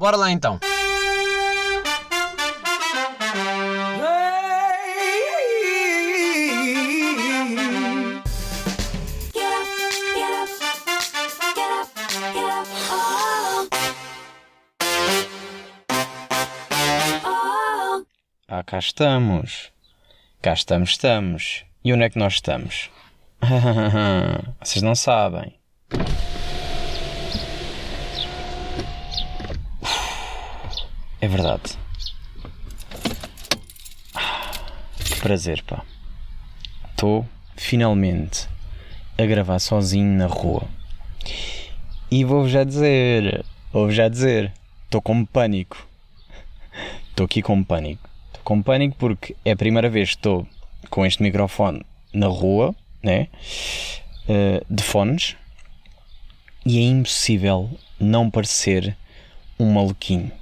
Bora lá então. Ah, cá estamos. Cá estamos, estamos. E onde é que nós estamos? Vocês não sabem. É verdade. Que prazer, pá. Estou finalmente a gravar sozinho na rua. E vou-vos já dizer, vou-vos já dizer, estou com pânico. Estou aqui com pânico. Estou com pânico porque é a primeira vez que estou com este microfone na rua, né? Uh, de fones, e é impossível não parecer um maluquinho.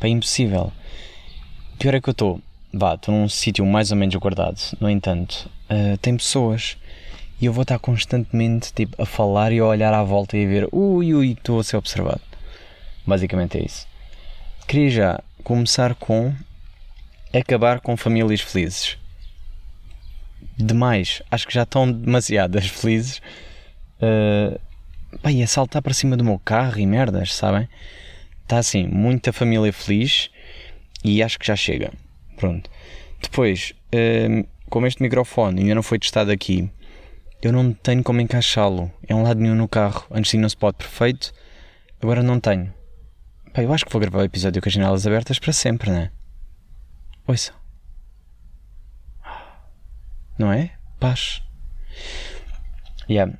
É impossível. Pior é que eu estou, vá, estou num sítio mais ou menos guardado. No entanto, uh, tem pessoas e eu vou estar constantemente tipo, a falar e a olhar à volta e a ver, ui, ui, estou a ser observado. Basicamente é isso. Queria já começar com acabar com famílias felizes. Demais, acho que já estão demasiadas felizes. Uh, pá, e a saltar para cima do meu carro e merdas, sabem? Está assim, muita família feliz e acho que já chega. Pronto. Depois, uh, como este microfone ainda não foi testado aqui, eu não tenho como encaixá-lo. É um lado nenhum no carro. Antes tinha um spot perfeito, agora não tenho. Pá, eu acho que vou gravar o episódio com as janelas abertas para sempre, né? Ouça. Não é? Paz. Yeah.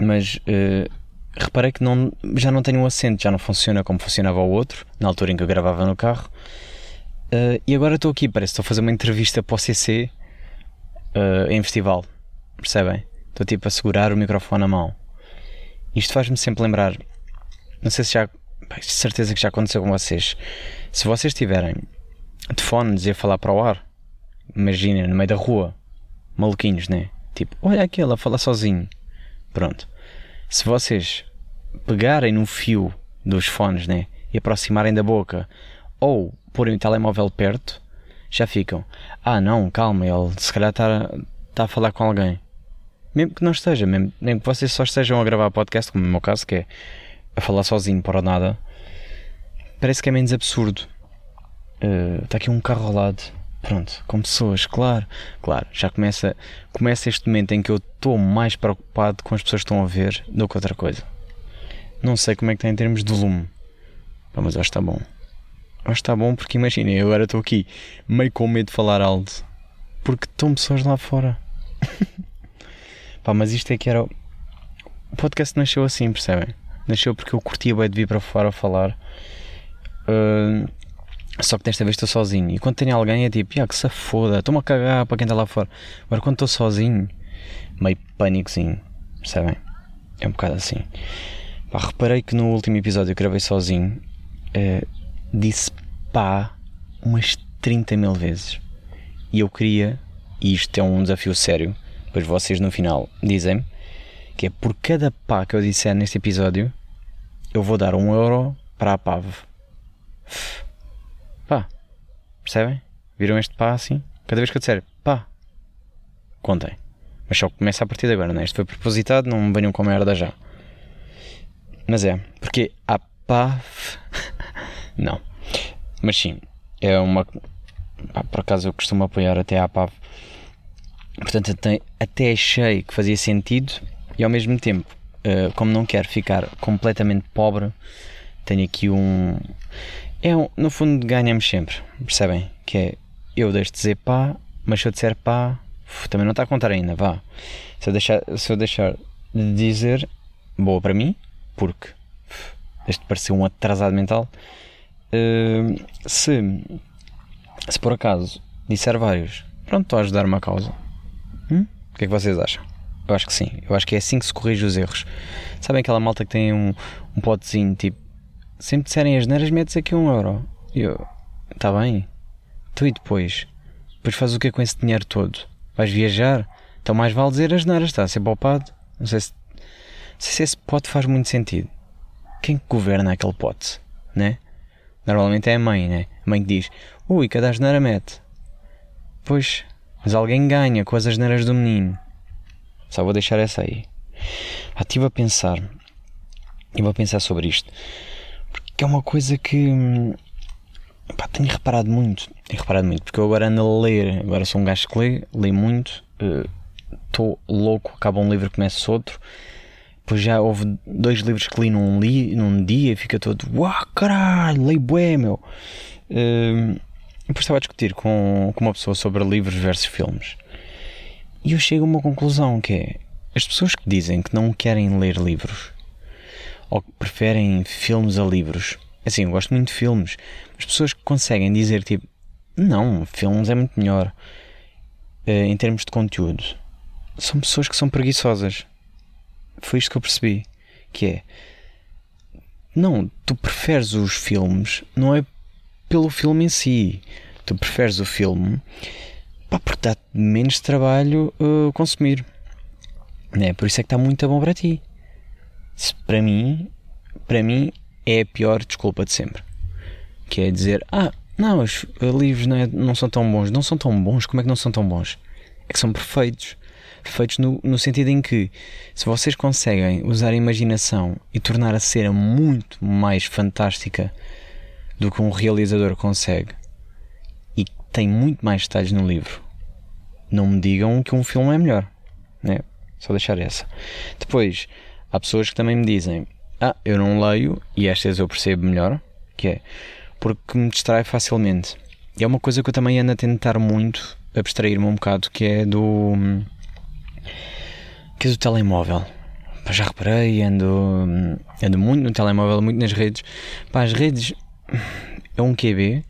Mas uh, reparei que não, já não tenho um assento, já não funciona como funcionava o outro, na altura em que eu gravava no carro. Uh, e agora estou aqui, parece que estou a fazer uma entrevista para o CC uh, em festival. Percebem? Estou tipo a segurar o microfone na mão. Isto faz-me sempre lembrar. Não sei se já. De certeza que já aconteceu com vocês. Se vocês estiverem de fones e a falar para o ar, imaginem, no meio da rua, maluquinhos, né? Tipo, olha aquele a falar sozinho. Pronto. Se vocês pegarem no fio dos fones, né? E aproximarem da boca, ou porem o telemóvel perto, já ficam. Ah, não, calma, ele se calhar está tá a falar com alguém. Mesmo que não esteja, mesmo, que vocês só estejam a gravar podcast, como no meu caso, que é a falar sozinho para nada, parece que é menos absurdo. Está uh, aqui um carro ao lado. Pronto, com pessoas, claro, claro, já começa, começa este momento em que eu estou mais preocupado com as pessoas que estão a ver do que outra coisa. Não sei como é que está em termos de volume, mas acho que está bom. Acho que está bom porque imaginem, eu agora estou aqui meio com medo de falar alto porque estão pessoas lá fora. Pá, mas isto é que era. O podcast nasceu assim, percebem? Nasceu porque eu curtia bem de vir para fora a falar. Uh, só que desta vez estou sozinho. E quando tenho alguém é tipo, ah, que se foda, estou-me a cagar para quem está lá fora. Agora quando estou sozinho, meio pânicozinho, percebem? É um bocado assim. Pá, reparei que no último episódio que gravei sozinho, uh, disse pá umas 30 mil vezes. E eu queria, e isto é um desafio sério, depois vocês no final dizem que é por cada pá que eu disser neste episódio, eu vou dar um euro para a PAV. Percebem? Viram este pá assim? Cada vez que eu disser pá, contem. Mas só começa a partir de agora, não é? Isto foi propositado, não me venham com merda já. Mas é, porque a PAV. não. Mas sim, é uma. Pá, por acaso eu costumo apoiar até a PAV. Portanto, até, até achei que fazia sentido e ao mesmo tempo, uh, como não quero ficar completamente pobre, tenho aqui um. É um, no fundo, ganhamos sempre, percebem? Que é eu deixo de dizer pá, mas se eu disser pá, também não está a contar ainda, vá. Se eu deixar, se eu deixar de dizer, boa para mim, porque deixo de parecer um atrasado mental. Uh, se, se por acaso disser vários, pronto, estou a ajudar uma causa. Hum? O que é que vocês acham? Eu acho que sim. Eu acho que é assim que se corrige os erros. Sabem aquela malta que tem um, um potezinho tipo. Sempre disserem as neiras, metes aqui um euro. E eu. Está bem. Tu e depois? Depois fazes o que com esse dinheiro todo? Vais viajar? Então mais vale dizer as neiras, está a ser poupado. Não sei se. Não sei se esse pote faz muito sentido. Quem governa aquele pote? Né? Normalmente é a mãe, né? A mãe que diz: Ui, cada asneira mete. Pois, mas alguém ganha com as asneiras do menino. Só vou deixar essa aí. Ah, estive a pensar. E vou pensar sobre isto. Porque é uma coisa que. Hum, pá, tenho reparado muito. Tenho reparado muito. Porque eu agora ando a ler. Agora sou um gajo que lê. Leio muito. Estou uh, louco. Acaba um livro, começo outro. Depois já houve dois livros que li num, li, num dia e fica todo. Uau, caralho, leio bué, meu. Uh, depois estava a discutir com, com uma pessoa sobre livros versus filmes. E eu chego a uma conclusão que é as pessoas que dizem que não querem ler livros ou que preferem filmes a livros. Assim, eu gosto muito de filmes. As pessoas que conseguem dizer tipo, não, filmes é muito melhor uh, em termos de conteúdo, são pessoas que são preguiçosas. Foi isto que eu percebi. Que é não, tu preferes os filmes, não é pelo filme em si. Tu preferes o filme pá, porque dá menos trabalho uh, consumir. Né? Por isso é que está muito bom para ti. Para mim, para mim é a pior desculpa de sempre. Que é dizer, ah, não, os livros não, é, não são tão bons. Não são tão bons? Como é que não são tão bons? É que são perfeitos. Perfeitos no, no sentido em que, se vocês conseguem usar a imaginação e tornar a cena muito mais fantástica do que um realizador consegue e tem muito mais detalhes no livro. Não me digam que um filme é melhor, né? Só deixar essa. Depois, há pessoas que também me dizem: Ah, eu não leio, e estas eu percebo melhor, que é porque me distrai facilmente. E é uma coisa que eu também ando a tentar muito abstrair-me um bocado, que é do. que é do telemóvel. Pá, já reparei, ando, ando muito no telemóvel, muito nas redes. Pá, as redes é um QB.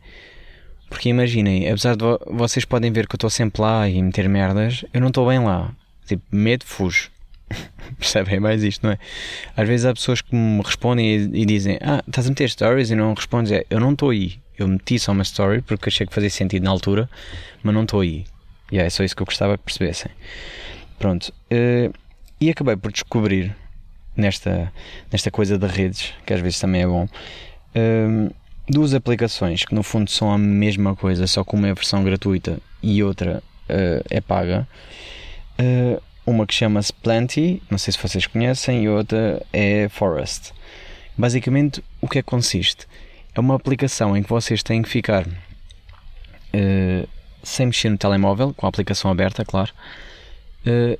Porque imaginem, apesar de vocês podem ver que eu estou sempre lá e meter merdas, eu não estou bem lá. Tipo, medo, fujo. Percebem mais isto, não é? Às vezes há pessoas que me respondem e, e dizem: Ah, estás a meter stories e não respondes. É, eu não estou aí. Eu meti só uma story porque achei que fazia sentido na altura, mas não estou aí. E yeah, é só isso que eu gostava que percebessem. Pronto. Uh, e acabei por descobrir nesta, nesta coisa de redes, que às vezes também é bom. Uh, duas aplicações que no fundo são a mesma coisa, só com uma é versão gratuita e outra uh, é paga. Uh, uma que chama-se Plenty, não sei se vocês conhecem, e outra é Forest. Basicamente, o que é que consiste? É uma aplicação em que vocês têm que ficar uh, sem mexer no telemóvel, com a aplicação aberta, claro.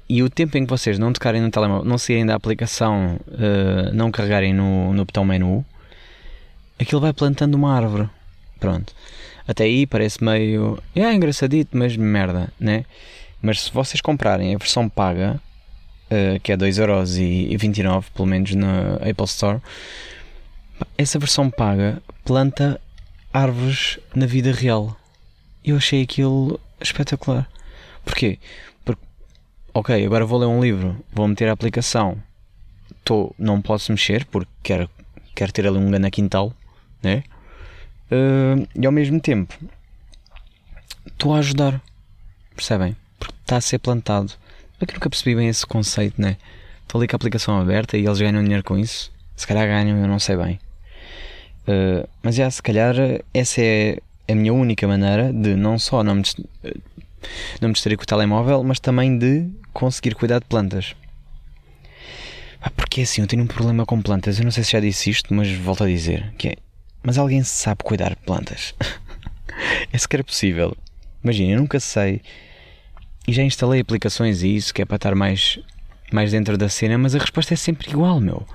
e o tempo em que vocês não tocarem no telemóvel, não saírem da aplicação, não carregarem no, no botão menu, aquilo vai plantando uma árvore. Pronto. Até aí parece meio. É engraçadito, mas merda, né? Mas se vocês comprarem a versão paga, uh, que é 2,29€ pelo menos na Apple Store, essa versão paga planta árvores na vida real. Eu achei aquilo espetacular. Porquê? Porque, ok, agora vou ler um livro, vou meter a aplicação, tô, não posso mexer porque quero, quero ter ali um grande quintal né? Uh, e ao mesmo tempo estou a ajudar, percebem? Porque está a ser plantado. É que nunca percebi bem esse conceito, né? Estou ali com a aplicação aberta e eles ganham dinheiro com isso. Se calhar ganham, eu não sei bem. Uh, mas já, se calhar, essa é a minha única maneira de não só não me, não me distrair com o telemóvel, mas também de conseguir cuidar de plantas. Porque assim, eu tenho um problema com plantas. Eu não sei se já disse isto, mas volto a dizer: que é mas alguém sabe cuidar de plantas? é sequer possível. Imagina, eu nunca sei. E já instalei aplicações e isso, que é para estar mais, mais dentro da cena, mas a resposta é sempre igual, meu.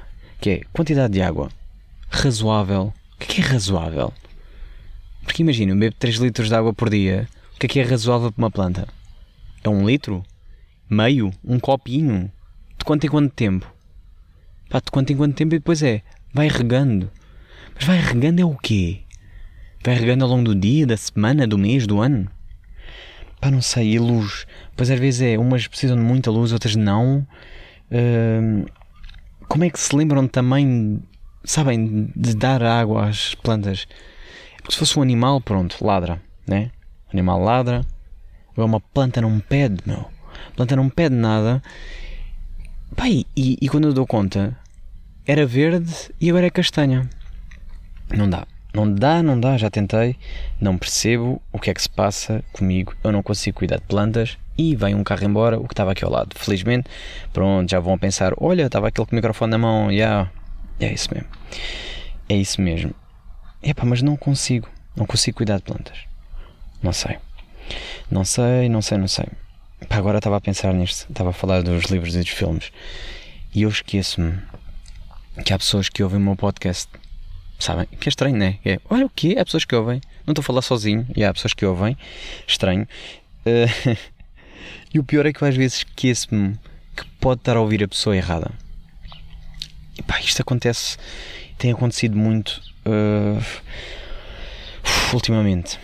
Que é quantidade de água. Razoável. O que é, que é razoável? Porque imagina, eu bebo 3 litros de água por dia. O que é que é razoável para uma planta? É um litro? Meio? Um copinho? De quanto em quanto tempo? Pá, de quanto em quanto tempo e depois é, vai regando. Mas vai regando é o quê? Vai regando ao longo do dia, da semana, do mês, do ano? Pá, não sei, e luz. Pois às vezes é, umas precisam de muita luz, outras não. Uh, como é que se lembram também, sabem, de dar água às plantas? É porque se fosse um animal, pronto, ladra, né? O animal ladra. Agora uma planta não pede, meu. A planta não pede nada. Pá, e, e quando eu dou conta, era verde e agora é castanha. Não dá. Não dá, não dá, já tentei, não percebo o que é que se passa comigo, eu não consigo cuidar de plantas e vem um carro embora, o que estava aqui ao lado. Felizmente, pronto, já vão pensar: olha, estava aquele com o microfone na mão, já. Yeah. É isso mesmo. É isso mesmo. Epá, mas não consigo, não consigo cuidar de plantas. Não sei. Não sei, não sei, não sei. Pá, agora estava a pensar nisto, estava a falar dos livros e dos filmes e eu esqueço-me que há pessoas que ouvem o meu podcast Sabem? Que é estranho, né? É, olha o quê? Há pessoas que ouvem. Não estou a falar sozinho. E há pessoas que ouvem. Estranho. Uh, e o pior é que eu às vezes esqueço-me que pode estar a ouvir a pessoa errada. E pá, isto acontece. Tem acontecido muito. Uh, ultimamente.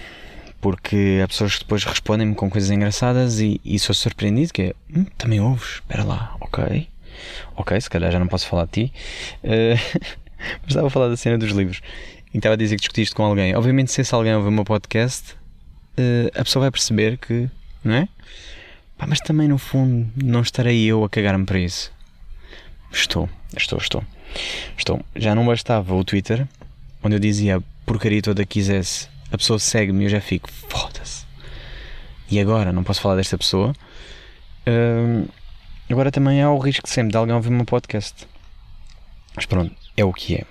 Porque há pessoas que depois respondem-me com coisas engraçadas e, e sou surpreendido que é, hum, também ouves? Espera lá, ok. Ok, se calhar já não posso falar de ti. Uh, Mas estava a falar da cena dos livros e estava a dizer que discutiste com alguém. Obviamente, se esse alguém ouvir o meu podcast, uh, a pessoa vai perceber que, não é? Pá, mas também, no fundo, não estarei eu a cagar-me para isso. Estou, estou, estou. Estou. Já não bastava o Twitter, onde eu dizia a porcaria toda que quisesse, a pessoa segue-me e eu já fico, foda-se. E agora, não posso falar desta pessoa. Uh, agora também há o risco sempre de alguém ouvir o meu podcast. Mas pronto, é o que é.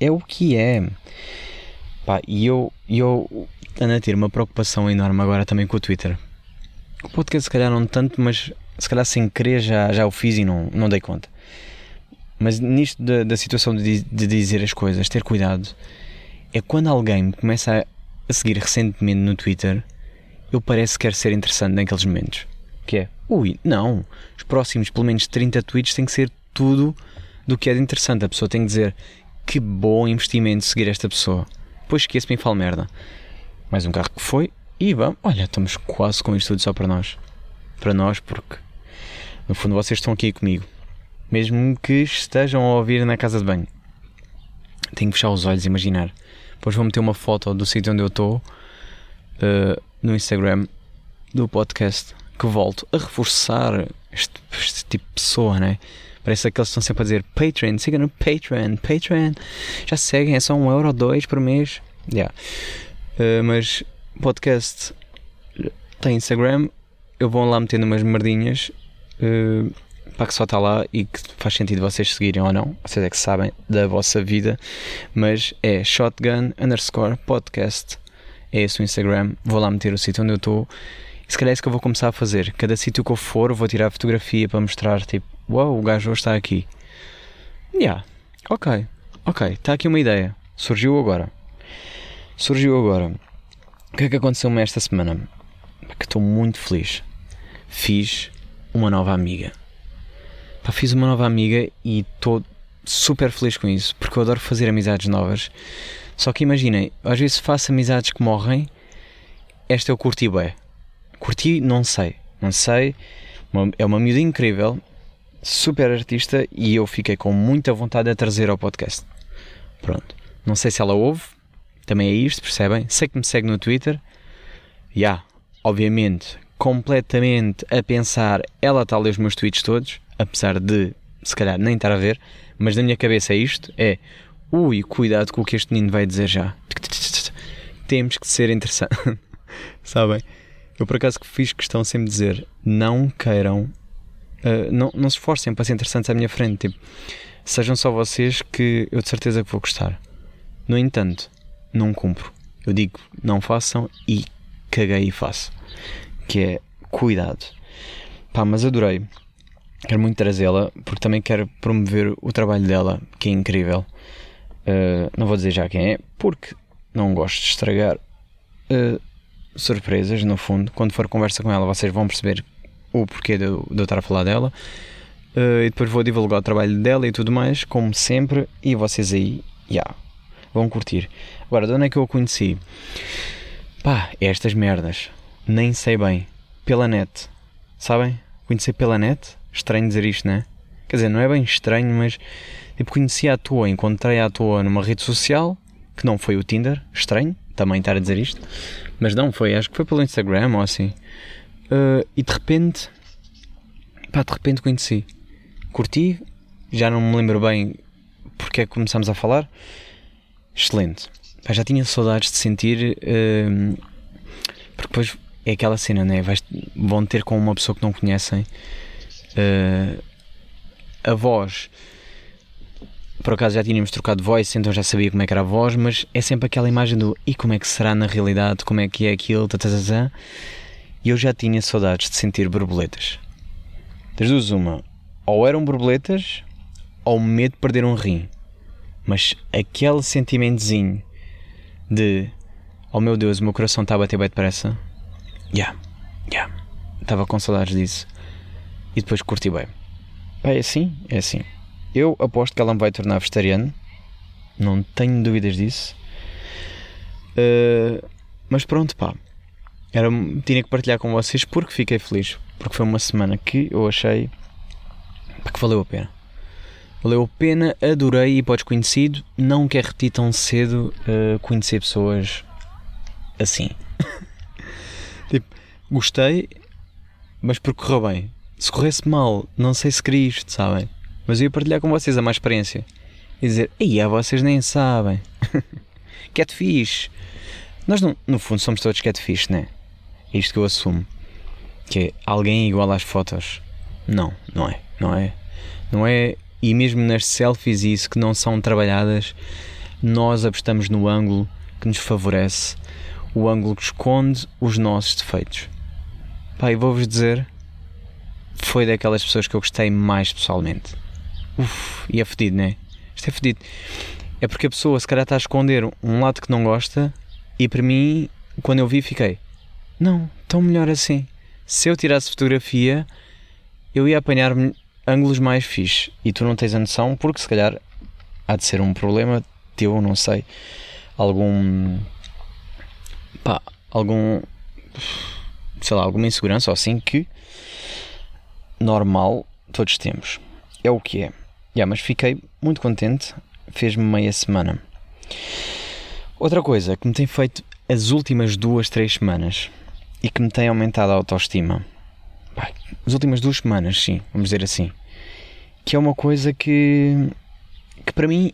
É o que é. Pá, e eu, eu ando a ter uma preocupação enorme agora também com o Twitter. O podcast se calhar não tanto, mas se calhar sem querer já, já o fiz e não, não dei conta. Mas nisto da, da situação de, de dizer as coisas, ter cuidado, é quando alguém me começa a, seguir recentemente no Twitter, eu parece que quer ser interessante naqueles momentos. Que é, ui, não, os próximos pelo menos 30 tweets têm que ser tudo do que é de interessante. A pessoa tem que dizer que bom investimento seguir esta pessoa. Depois esqueço-me e falo merda. Mais um carro que foi e vamos. Olha, estamos quase com isto tudo só para nós. Para nós, porque no fundo vocês estão aqui comigo. Mesmo que estejam a ouvir na casa de banho. Tenho que fechar os olhos e imaginar. Depois vou meter uma foto do sítio onde eu estou uh, no Instagram do podcast que volto a reforçar este, este tipo de pessoa, né? Parece que eles estão sempre a dizer Patreon, siga no Patreon, Patreon. Já seguem, é só um euro ou dois por mês. Yeah. Uh, mas podcast tem Instagram, eu vou lá metendo umas merdinhas uh, para que só está lá e que faz sentido vocês seguirem ou não. Vocês é que sabem da vossa vida. Mas é shotgun underscore podcast. É esse o Instagram. Vou lá meter o sítio onde eu estou. Se calhar é isso que eu vou começar a fazer. Cada sítio que eu for, vou tirar fotografia para mostrar, tipo, uau, o gajo hoje está aqui. Yeah, ok, ok, está aqui uma ideia. Surgiu agora. Surgiu agora. O que é que aconteceu-me esta semana? Que estou muito feliz. Fiz uma nova amiga. Pá, fiz uma nova amiga e estou super feliz com isso, porque eu adoro fazer amizades novas. Só que imaginem, às vezes faço amizades que morrem. Esta eu curti bem. Curti, não sei. Não sei. é uma miúda incrível super artista e eu fiquei com muita vontade de trazer ao podcast. Pronto. Não sei se ela ouve, também é isto, percebem? Sei que me segue no Twitter. Já, yeah, obviamente, completamente a pensar, ela está a ler os meus tweets todos, apesar de, se calhar, nem estar a ver, mas na minha cabeça é isto, é ui, cuidado com o que este menino vai dizer já. Temos que ser interessante. Sabem? Eu por acaso que fiz questão sempre dizer, não queiram uh, não, não se esforcem para ser interessantes à minha frente. Tipo, sejam só vocês que eu de certeza que vou gostar. No entanto, não cumpro. Eu digo, não façam e caguei e faço. Que é cuidado. Pá, mas adorei. Quero muito trazê-la porque também quero promover o trabalho dela, que é incrível. Uh, não vou dizer já quem é, porque não gosto de estragar uh, surpresas, no fundo. Quando for conversa com ela, vocês vão perceber o porquê de, de eu estar a falar dela. Uh, e depois vou divulgar o trabalho dela e tudo mais, como sempre. E vocês aí, já, yeah, vão curtir. Agora, de onde é que eu a conheci? Pá, estas merdas. Nem sei bem. Pela net. Sabem? Conhecer pela net? Estranho dizer isto, né? Quer dizer, não é bem estranho, mas tipo, conheci à toa, encontrei à toa numa rede social, que não foi o Tinder. Estranho também estar a dizer isto. Mas não, foi, acho que foi pelo Instagram ou assim. Uh, e de repente, pá, de repente conheci. Curti, já não me lembro bem porque é que começámos a falar. Excelente, pá, já tinha saudades de sentir. Uh, porque depois é aquela cena, né? Vais, vão ter com uma pessoa que não conhecem uh, a voz. Por acaso já tínhamos trocado voice, então já sabia como é que era a voz, mas é sempre aquela imagem do e como é que será na realidade, como é que é aquilo, tá, tá, tá. E eu já tinha saudades de sentir borboletas. Das duas, uma, ou eram borboletas ou medo de perder um rim. Mas aquele sentimentozinho de oh meu Deus, o meu coração está a bater bem depressa. Yeah. Yeah. Estava com saudades disso. E depois curti bem. Pá, é assim, é assim. Eu aposto que ela me vai tornar vegetariano. Não tenho dúvidas disso. Uh, mas pronto, pá. Era, tinha que partilhar com vocês porque fiquei feliz. Porque foi uma semana que eu achei que valeu a pena. Valeu a pena, adorei e podes conhecido. Não quero repetir tão cedo uh, conhecer pessoas assim. tipo, gostei, mas porque correu bem. Se corresse mal, não sei se queria isto, sabem? Mas eu ia partilhar com vocês a má experiência. E dizer, aí vocês nem sabem. catfish. Nós, não, no fundo, somos todos catfish, né? É isto que eu assumo. Que é alguém igual às fotos. Não, não é. Não é. Não é. E mesmo nas selfies e isso que não são trabalhadas, nós apostamos no ângulo que nos favorece o ângulo que esconde os nossos defeitos. Pá, e vou-vos dizer, foi daquelas pessoas que eu gostei mais pessoalmente. Uf, e é fedido, né? Isto é fedido. É porque a pessoa se calhar está a esconder um lado que não gosta e para mim, quando eu vi, fiquei: não, tão melhor assim. Se eu tirasse fotografia, eu ia apanhar ângulos mais fixes e tu não tens a noção porque se calhar há de ser um problema teu, não sei, algum pá, algum, sei lá, alguma insegurança ou assim que normal todos temos. É o que é. Yeah, mas fiquei muito contente, fez-me meia semana. Outra coisa que me tem feito as últimas duas, três semanas e que me tem aumentado a autoestima. Pá, as últimas duas semanas, sim, vamos dizer assim. Que é uma coisa que, que para mim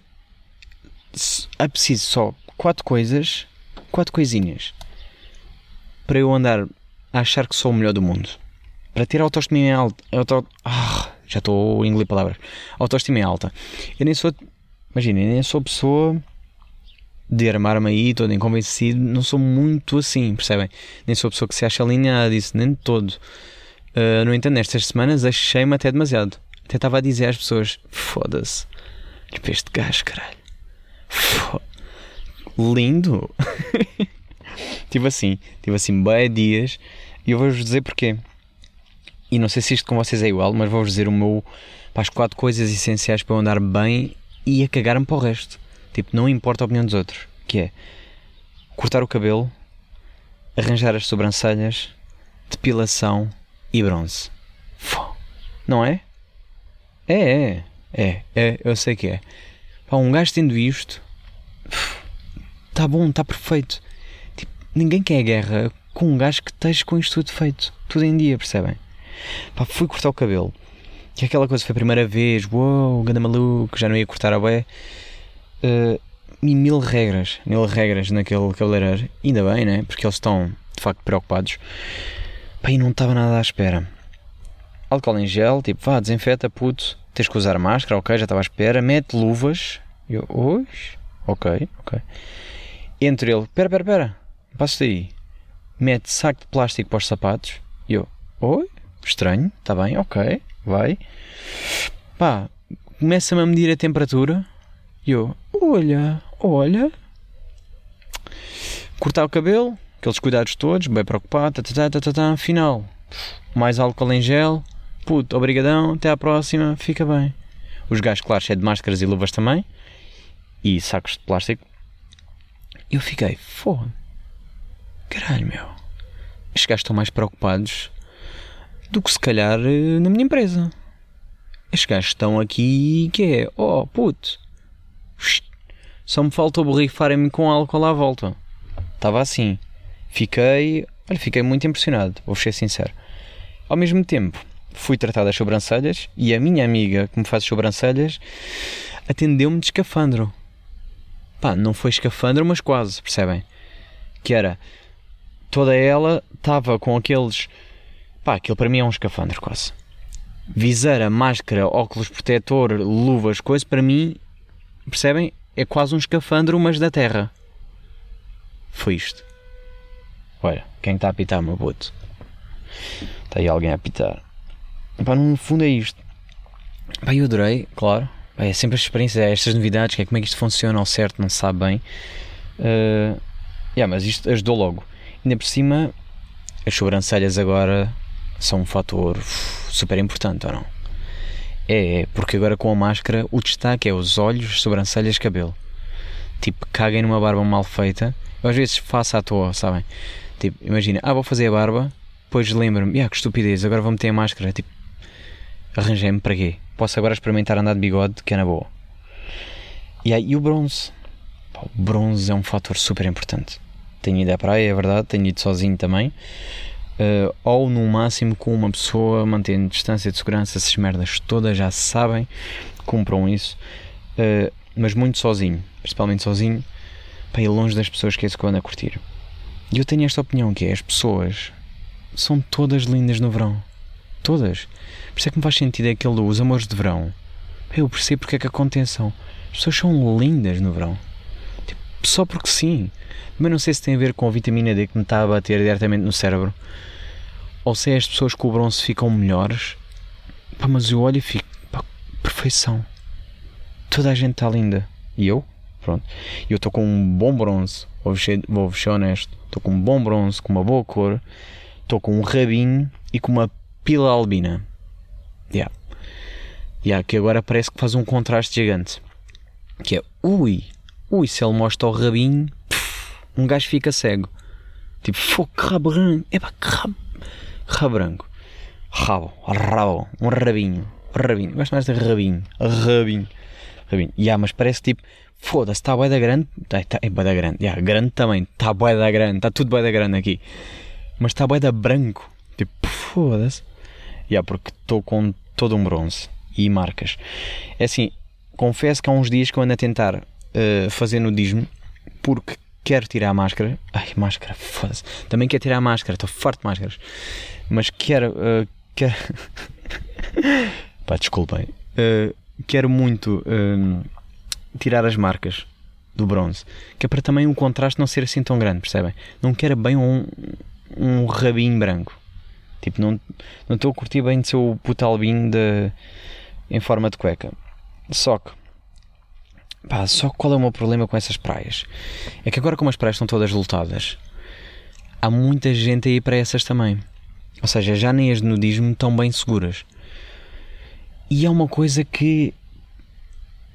é preciso só quatro coisas, quatro coisinhas para eu andar a achar que sou o melhor do mundo. Para ter autoestima alta. Auto, ah, já estou a engolir palavras. Autoestima alta. Eu nem sou. Imagina, eu nem sou pessoa de armar-me aí todo inconvencido. Não sou muito assim, percebem? Nem sou pessoa que se acha alinhada disso, nem de todo. Uh, no entanto, nestas semanas achei-me até demasiado. Até estava a dizer às pessoas: foda-se. Tipo, este gajo, caralho. Foda Lindo. tive assim, tive assim bem dias e eu vou-vos dizer porquê. E não sei se isto com vocês é igual, mas vou-vos dizer o meu para as quatro coisas essenciais para eu andar bem e a cagar-me para o resto. Tipo, não importa a opinião dos outros. Que é cortar o cabelo, arranjar as sobrancelhas, depilação e bronze. Fô. Não é? É, é, é, é, eu sei que é. Pá, um gajo tendo isto, está bom, está perfeito ninguém quer guerra com um gajo que esteja com isto tudo feito, tudo em dia, percebem? Pá, fui cortar o cabelo. Que aquela coisa foi a primeira vez, uou, wow, ganda maluco, já não ia cortar a bué. Uh, e mil regras, mil regras naquele cabeleireiro. Ainda bem, né? Porque eles estão de facto preocupados. E não estava nada à espera. Álcool em gel, tipo, vá, desinfeta, puto. Tens que usar máscara, ok, já estava à espera. Mete luvas. Eu, oi, ok, ok. Entre ele, pera, pera, pera passa aí, mete saco de plástico para os sapatos. Eu, oi, estranho, está bem, ok, vai. Pá, começa-me a medir a temperatura. E eu, olha, olha. Cortar o cabelo, aqueles cuidados todos, bem preocupado, tá, tá, tá, tá, tá, final. Mais álcool em gel, puto, obrigadão, até à próxima, fica bem. Os gajos, claro, cheios de máscaras e luvas também. E sacos de plástico. Eu fiquei, foda caralho, meu, estes gajos estão mais preocupados do que se calhar eh, na minha empresa. Estes gajos estão aqui que é, oh puto, só me faltou borrifarem-me com álcool à volta. Estava assim. Fiquei, olha, fiquei muito impressionado, vou ser sincero. Ao mesmo tempo, fui tratar das sobrancelhas e a minha amiga que me faz sobrancelhas atendeu-me de escafandro. pá, não foi escafandro, mas quase, percebem? Que era, toda ela estava com aqueles, pá, aquilo para mim é um escafandro quase. Viseira, máscara, óculos protetor, luvas, coisas, para mim, percebem? É quase um escafandro, mas da terra. Foi isto. Olha, quem está a apitar, meu puto? Está aí alguém a apitar. Pá, no fundo é isto. Pá, eu adorei, claro. Pá, é sempre as experiências, é estas novidades, que é como é que isto funciona ao certo, não se sabe bem. Uh, yeah, mas isto ajudou logo. Ainda por cima, as sobrancelhas agora são um fator super importante, ou não? É, é, porque agora com a máscara o destaque é os olhos, sobrancelhas, cabelo. Tipo, caguem numa barba mal feita. Eu às vezes faço à toa, sabem? Tipo, imagina, ah, vou fazer a barba, depois lembro-me, ah, que estupidez, agora vou meter a máscara. Tipo, arranjei-me para quê? Posso agora experimentar andar de bigode, que é na boa. E aí, e o bronze? o bronze é um fator super importante. Tenho ido à praia, é verdade, tenho ido sozinho também. Uh, ou no máximo com uma pessoa, mantendo distância de segurança, essas merdas todas já sabem, cumpram isso. Uh, mas muito sozinho, principalmente sozinho, para ir longe das pessoas que é isso que eu ando a curtir. E eu tenho esta opinião que é, as pessoas são todas lindas no verão. Todas. Por isso é que me faz sentido aquele dos amores de verão. Eu percebo porque é que acontecem. As pessoas são lindas no verão. Só porque sim. Mas não sei se tem a ver com a vitamina D que me está a bater diretamente no cérebro. Ou se é as pessoas com o bronze ficam melhores. Pá, mas eu olho e fico. Pá, perfeição. Toda a gente está linda. E eu? Pronto. Eu estou com um bom bronze. Vou ser, vou ser honesto. Estou com um bom bronze, com uma boa cor. Estou com um rabinho e com uma pila albina. Yeah. Yeah, que agora parece que faz um contraste gigante. Que é, ui, ui, se ele mostra o rabinho, um gajo fica cego. Tipo, fogo, que rabo branco. Epá, que rabo, rabo branco. Rabo, rabo, um rabinho. Rabinho, gosto mais de rabinho. Rabinho. Rabinho. Yeah, mas parece tipo, foda-se, está bué da grande. Tá, tá, é da grande. Yeah, grande também. Está bué da grande. Está tudo bué da grande aqui. Mas está bué da branco. Tipo, foda-se. Yeah, porque estou com todo um bronze e marcas. É assim, confesso que há uns dias que eu ando a tentar uh, fazer nudismo porque quero tirar a máscara. Ai, máscara, foda-se. Também quero tirar a máscara, estou forte de máscaras. Mas quero. Uh, quero... Pá, desculpem. Uh, quero muito uh, tirar as marcas do bronze, que é para também o contraste não ser assim tão grande, percebem? Não quero bem um, um rabinho branco. Tipo, não estou a curtir bem de ser o puto albinho de, em forma de cueca. Só que, pá, só qual é o meu problema com essas praias? É que agora, como as praias estão todas lotadas, há muita gente a ir para essas também. Ou seja, já nem as de nudismo estão bem seguras. E é uma coisa que,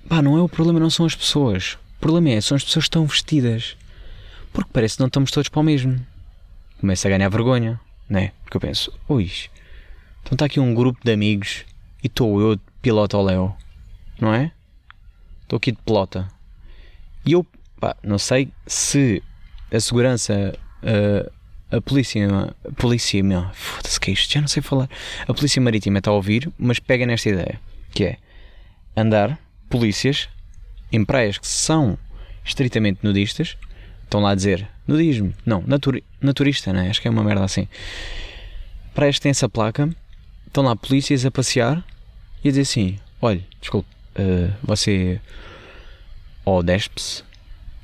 pá, não é o problema, não são as pessoas. O problema é, são as pessoas que estão vestidas. Porque parece que não estamos todos para o mesmo. Começa a ganhar vergonha né? Porque eu penso, ui, então está aqui um grupo de amigos e estou eu piloto ao Léo, não é? Estou aqui de pelota. E eu, pá, não sei se a segurança, a, a polícia, a polícia, foda-se que é isto, já não sei falar. A polícia marítima está a ouvir, mas pega nesta ideia, que é andar polícias em praias que são estritamente nudistas, estão lá a dizer nudismo, não, naturi naturista, né? acho que é uma merda assim. Praias que têm essa placa, estão lá polícias a passear e a dizer assim: olha, desculpe, uh, você ou despe-se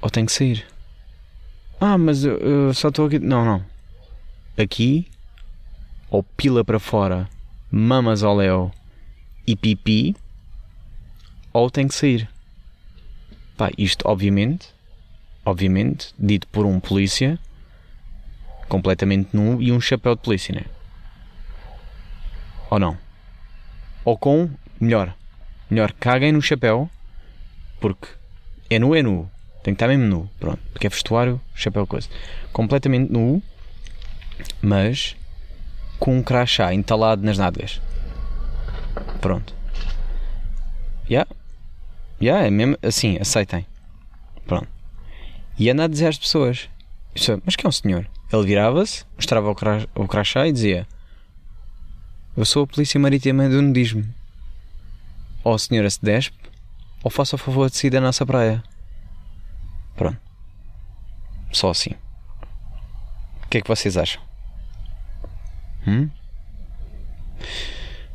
ou tem que sair. Ah, mas eu, eu só estou aqui. Não, não. Aqui, ou pila para fora, mamas ao léu e pipi, ou tem que sair. Pá, isto obviamente obviamente, dito por um polícia completamente nu e um chapéu de polícia, né? Ou não? Ou com, melhor, melhor, caguem no chapéu, porque é nu, é nu, tem que estar mesmo nu, pronto, porque é vestuário, chapéu, coisa. Completamente nu, mas com um crachá entalado nas nádegas. Pronto. Já? Yeah. Já, yeah, é mesmo assim, aceitem. Pronto. E anda a dizer às pessoas: Mas que é um senhor? Ele virava-se, mostrava o crachá e dizia: Eu sou a Polícia Marítima do Nudismo. Ou a senhora se despe, ou faça o favor de sair da nossa praia. Pronto. Só assim. O que é que vocês acham? Hum?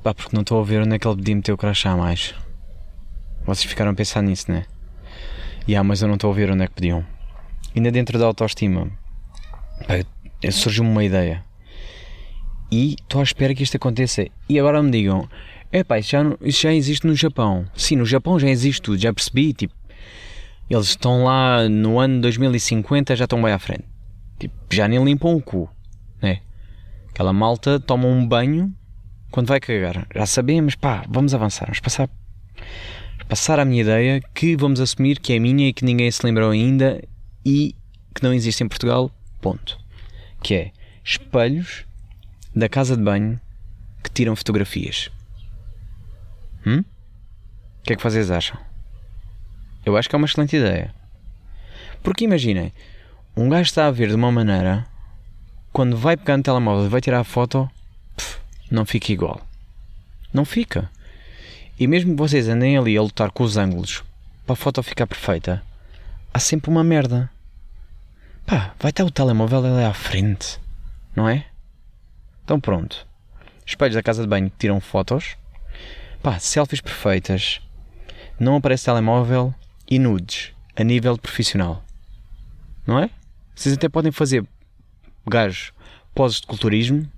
Pá, porque não estou a ver onde é que ele podia meter o crachá mais. Vocês ficaram a pensar nisso, né? E yeah, mas eu não estou a ver onde é que podiam. Ainda dentro da autoestima, pá, surgiu-me uma ideia. E estou à espera que isto aconteça. E agora me digam: é pá, isso já, isso já existe no Japão. Sim, no Japão já existe tudo, já percebi. Tipo, eles estão lá no ano 2050, já estão bem à frente. Tipo, já nem limpam o cu, né? Aquela malta toma um banho quando vai cagar. Já sabemos, pá, vamos avançar, vamos passar, passar a minha ideia que vamos assumir que é minha e que ninguém se lembrou ainda e que não existe em Portugal, ponto. Que é espelhos da casa de banho que tiram fotografias. Hum? O que é que vocês acham? Eu acho que é uma excelente ideia. Porque imaginem, um gajo está a ver de uma maneira, quando vai pegar no telemóvel e vai tirar a foto, não fica igual. Não fica. E mesmo que vocês andem ali a lutar com os ângulos para a foto ficar perfeita, há sempre uma merda. Pá, vai estar o telemóvel ali à frente, não é? Então pronto. Espelhos da casa de banho que tiram fotos. Pá, selfies perfeitas. Não aparece telemóvel e nudes a nível profissional. Não é? Vocês até podem fazer gajos poses de culturismo.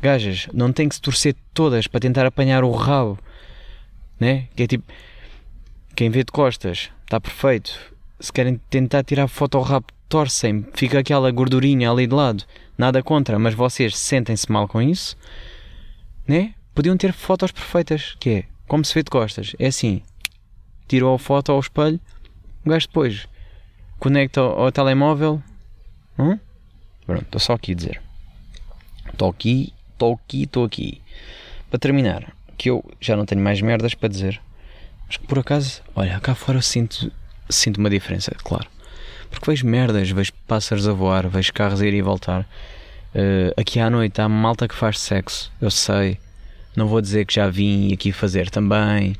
Gajas, não têm que se torcer todas para tentar apanhar o rabo. Né? Que é tipo. Quem vê de costas está perfeito. Se querem tentar tirar foto ao rabo, torcem, fica aquela gordurinha ali de lado nada contra, mas vocês sentem-se mal com isso, né? Podiam ter fotos perfeitas, que é como se vê de costas. É assim, tirou a foto ao espelho, o gajo depois conecta ao, ao telemóvel. Hum? Pronto, estou só aqui a dizer. Estou aqui, estou aqui, estou aqui. Para terminar, que eu já não tenho mais merdas para dizer. Mas que por acaso, olha, cá fora sinto, sinto uma diferença, claro. Porque vejo merdas, vejo pássaros a voar, vejo carros a ir e voltar. Uh, aqui à noite há malta que faz sexo, eu sei. Não vou dizer que já vim aqui fazer também,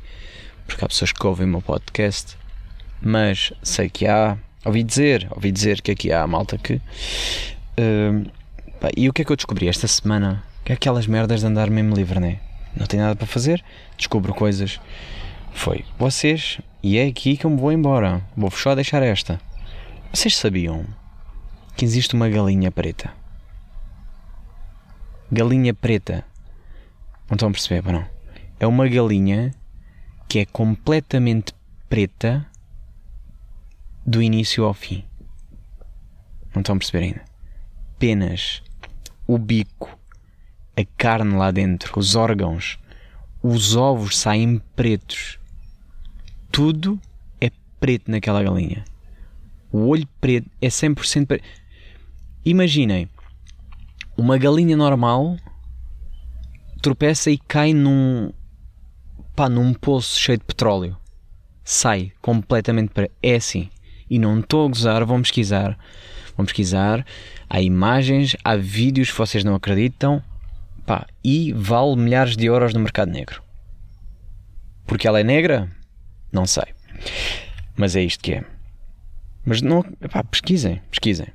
porque há pessoas que ouvem o meu podcast, mas sei que há. Ouvi dizer, ouvi dizer que aqui há malta que. Uh, pá, e o que é que eu descobri esta semana? Que é aquelas merdas de andar mesmo livre, né? Não tenho nada para fazer, descubro coisas. Foi vocês, e é aqui que eu me vou embora. Vou-vos só deixar esta. Vocês sabiam que existe uma galinha preta? Galinha preta. Não estão a perceber, não? É uma galinha que é completamente preta do início ao fim. Não estão a perceber ainda? Apenas o bico, a carne lá dentro, os órgãos, os ovos saem pretos. Tudo é preto naquela galinha. O olho preto é 100% preto. Imaginem, uma galinha normal tropeça e cai num, pá, num poço cheio de petróleo. Sai completamente preto. É assim. E não estou a gozar, vão pesquisar. Vão pesquisar. Há imagens, há vídeos que vocês não acreditam. Pá, e vale milhares de euros no mercado negro. Porque ela é negra? Não sei. Mas é isto que é. Mas não. Pá, pesquisem, pesquisem.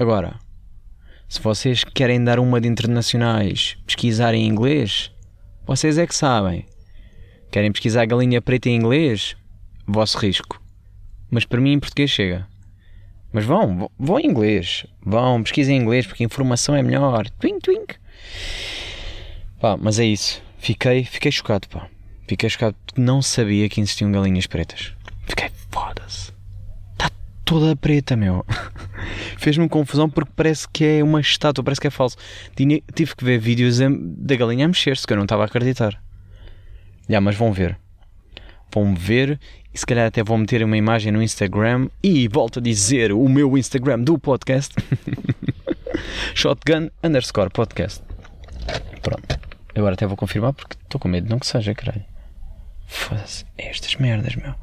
Agora, se vocês querem dar uma de internacionais, pesquisar em inglês, vocês é que sabem. Querem pesquisar galinha preta em inglês? Vosso risco. Mas para mim em português chega. Mas vão, vão em inglês. Vão, pesquisem em inglês porque a informação é melhor. Twink, twink. Pá, mas é isso. Fiquei, fiquei chocado, pá. Fiquei chocado porque não sabia que existiam galinhas pretas. Fiquei foda-se toda preta, meu. Fez-me confusão porque parece que é uma estátua, parece que é falso. Tinha, tive que ver vídeos da galinha a mexer-se, que eu não estava a acreditar. Já, mas vão ver. Vão ver e se calhar até vou meter uma imagem no Instagram e volto a dizer o meu Instagram do podcast. Shotgun underscore podcast. Pronto. Agora até vou confirmar porque estou com medo não que seja, caralho. Foda-se. É estas merdas, meu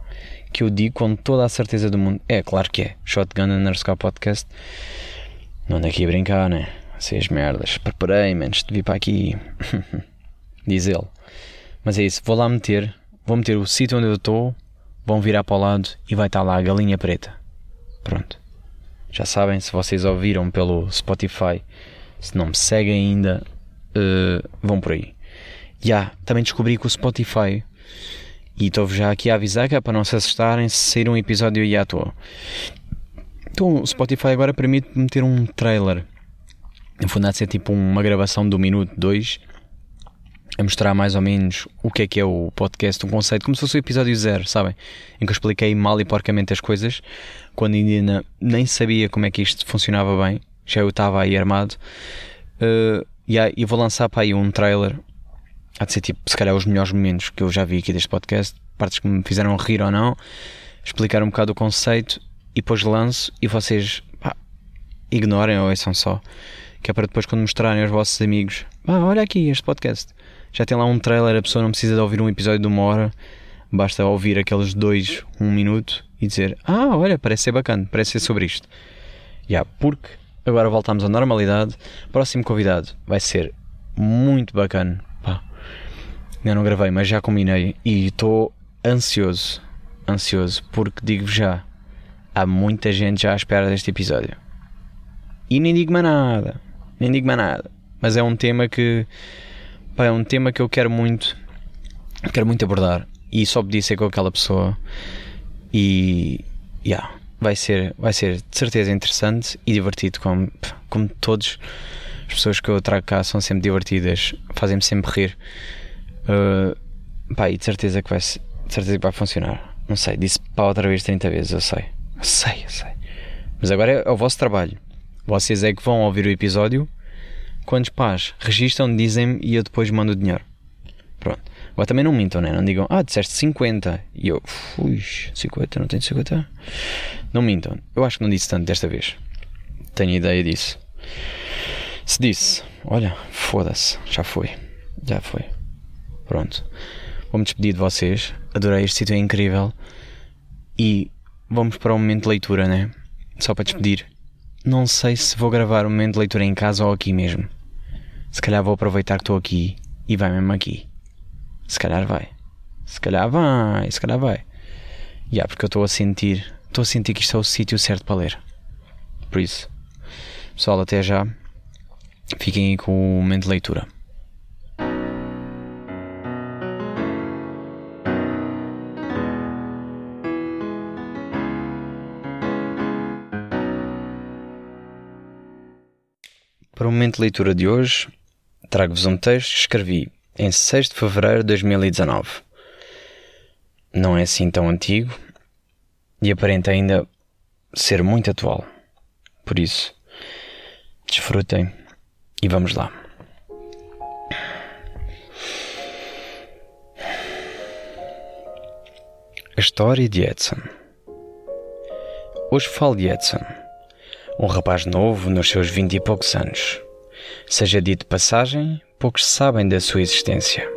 que eu digo com toda a certeza do mundo. É, claro que é. Shotgun underscore podcast. Não ando aqui a brincar, né? Seis merdas. Preparei-me antes de vir para aqui. Diz ele. Mas é isso. Vou lá meter. Vou meter o sítio onde eu estou, vão virar para o lado e vai estar lá a galinha preta. Pronto. Já sabem, se vocês ouviram pelo Spotify, se não me seguem ainda, uh, vão por aí. Já, yeah, também descobri que o Spotify, e estou-vos já aqui a avisar que é para não se assustarem se sair um episódio e à toa. Então, o Spotify agora permite meter um trailer. No fundo, há de ser tipo uma gravação de um minuto, dois, a mostrar mais ou menos o que é que é o podcast, um conceito, como se fosse o episódio zero, sabem? Em que eu expliquei mal e porcamente as coisas, quando ainda nem sabia como é que isto funcionava bem, já eu estava aí armado. Uh, e vou lançar para aí um trailer, há de ser tipo, se calhar, os melhores momentos que eu já vi aqui deste podcast, partes que me fizeram rir ou não, explicar um bocado o conceito e depois lanço e vocês pá, ignorem ou são só. Que é para depois, quando mostrarem aos vossos amigos, ah, olha aqui este podcast já tem lá um trailer, a pessoa não precisa de ouvir um episódio de uma hora, basta ouvir aqueles dois, um minuto e dizer: Ah, olha, parece ser bacana, parece ser sobre isto. Já, yeah, porque agora voltamos à normalidade. Próximo convidado vai ser muito bacana. Ainda não gravei, mas já combinei e estou ansioso. Ansioso, porque digo já, há muita gente já à espera deste episódio. E nem digo mais nada, nem digo mais nada. Mas é um tema que Pá, é um tema que eu quero muito, quero muito abordar e só podia ser com aquela pessoa e yeah, vai ser, vai ser de certeza interessante e divertido como, como todos as pessoas que eu trago cá são sempre divertidas, fazem-me sempre rir. Uh, pá, e de certeza que vai, de certeza que vai funcionar. Não sei, disse pá outra vez 30 vezes, eu sei. Eu sei, eu sei. Mas agora é, o vosso trabalho. Vocês é que vão ouvir o episódio quantos pás registram, dizem-me e eu depois mando o dinheiro. Pronto. Agora também não mintam, né? Não digam, ah, disseste 50. E eu, ui, 50, não tenho 50. Não mintam. Eu acho que não disse tanto desta vez. Tenho ideia disso. Se disse, olha, foda-se, já foi. Já foi. Pronto. Vou-me despedir de vocês. Adorei este sítio, é incrível. E vamos para o momento de leitura, né? Só para despedir. Não sei se vou gravar o momento de leitura em casa ou aqui mesmo. Se calhar vou aproveitar que estou aqui e vai mesmo aqui. Se calhar vai. Se calhar vai, se calhar vai. Já, yeah, porque eu estou a sentir, estou a sentir que isto é o sítio certo para ler. Por isso, pessoal, até já. Fiquem aí com o momento de leitura. Para o momento de leitura de hoje, trago-vos um texto que escrevi em 6 de fevereiro de 2019. Não é assim tão antigo e aparenta ainda ser muito atual. Por isso, desfrutem e vamos lá. A história de Edson. Hoje falo de Edson, um rapaz novo nos seus vinte e poucos anos Seja dito passagem, poucos sabem da sua existência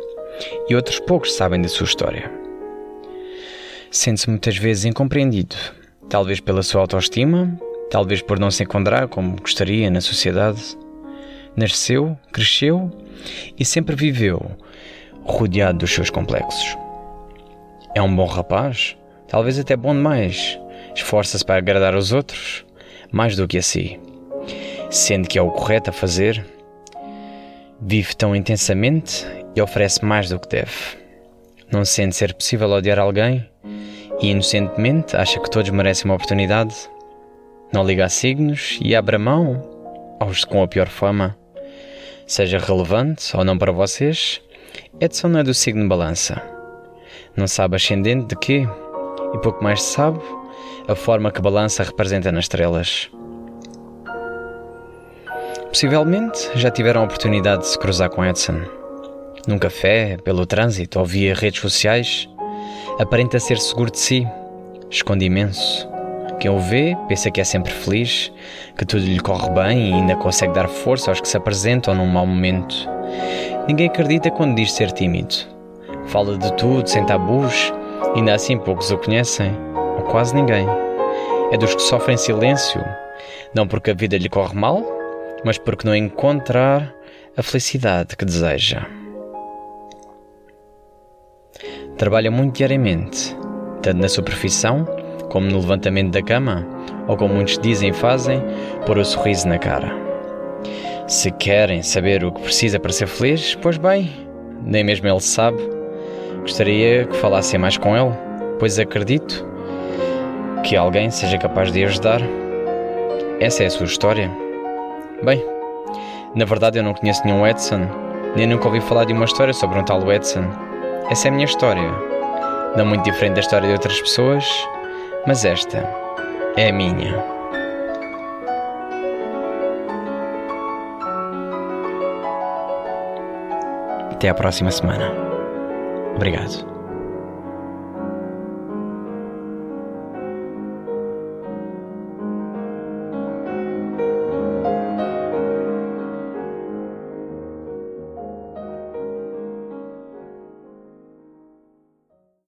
e outros poucos sabem da sua história. Sente-se muitas vezes incompreendido, talvez pela sua autoestima, talvez por não se encontrar como gostaria na sociedade. Nasceu, cresceu e sempre viveu rodeado dos seus complexos. É um bom rapaz, talvez até bom demais, esforça-se para agradar aos outros mais do que a si sendo que é o correto a fazer, vive tão intensamente e oferece mais do que deve. Não sente ser possível odiar alguém e inocentemente acha que todos merecem uma oportunidade. Não liga a signos e abre a mão aos com a pior fama. Seja relevante ou não para vocês, Edson não é do signo balança. Não sabe ascendente de quê e pouco mais sabe a forma que balança representa nas estrelas. Possivelmente já tiveram a oportunidade de se cruzar com Edson. Num café, pelo trânsito ou via redes sociais, aparenta ser seguro de si, esconde imenso. Quem o vê pensa que é sempre feliz, que tudo lhe corre bem e ainda consegue dar força aos que se apresentam num mau momento. Ninguém acredita quando diz ser tímido. Fala de tudo sem tabus, ainda assim poucos o conhecem, quase ninguém. É dos que sofrem silêncio, não porque a vida lhe corre mal, mas porque não encontrar a felicidade que deseja. Trabalha muito diariamente, tanto na superfeição como no levantamento da cama, ou como muitos dizem e fazem, pôr o sorriso na cara. Se querem saber o que precisa para ser feliz, pois bem, nem mesmo ele sabe. Gostaria que falassem mais com ele, pois acredito que alguém seja capaz de ajudar. Essa é a sua história. Bem, na verdade eu não conheço nenhum Edson, nem nunca ouvi falar de uma história sobre um tal Edson. Essa é a minha história. Não muito diferente da história de outras pessoas, mas esta é a minha. Até à próxima semana. Obrigado.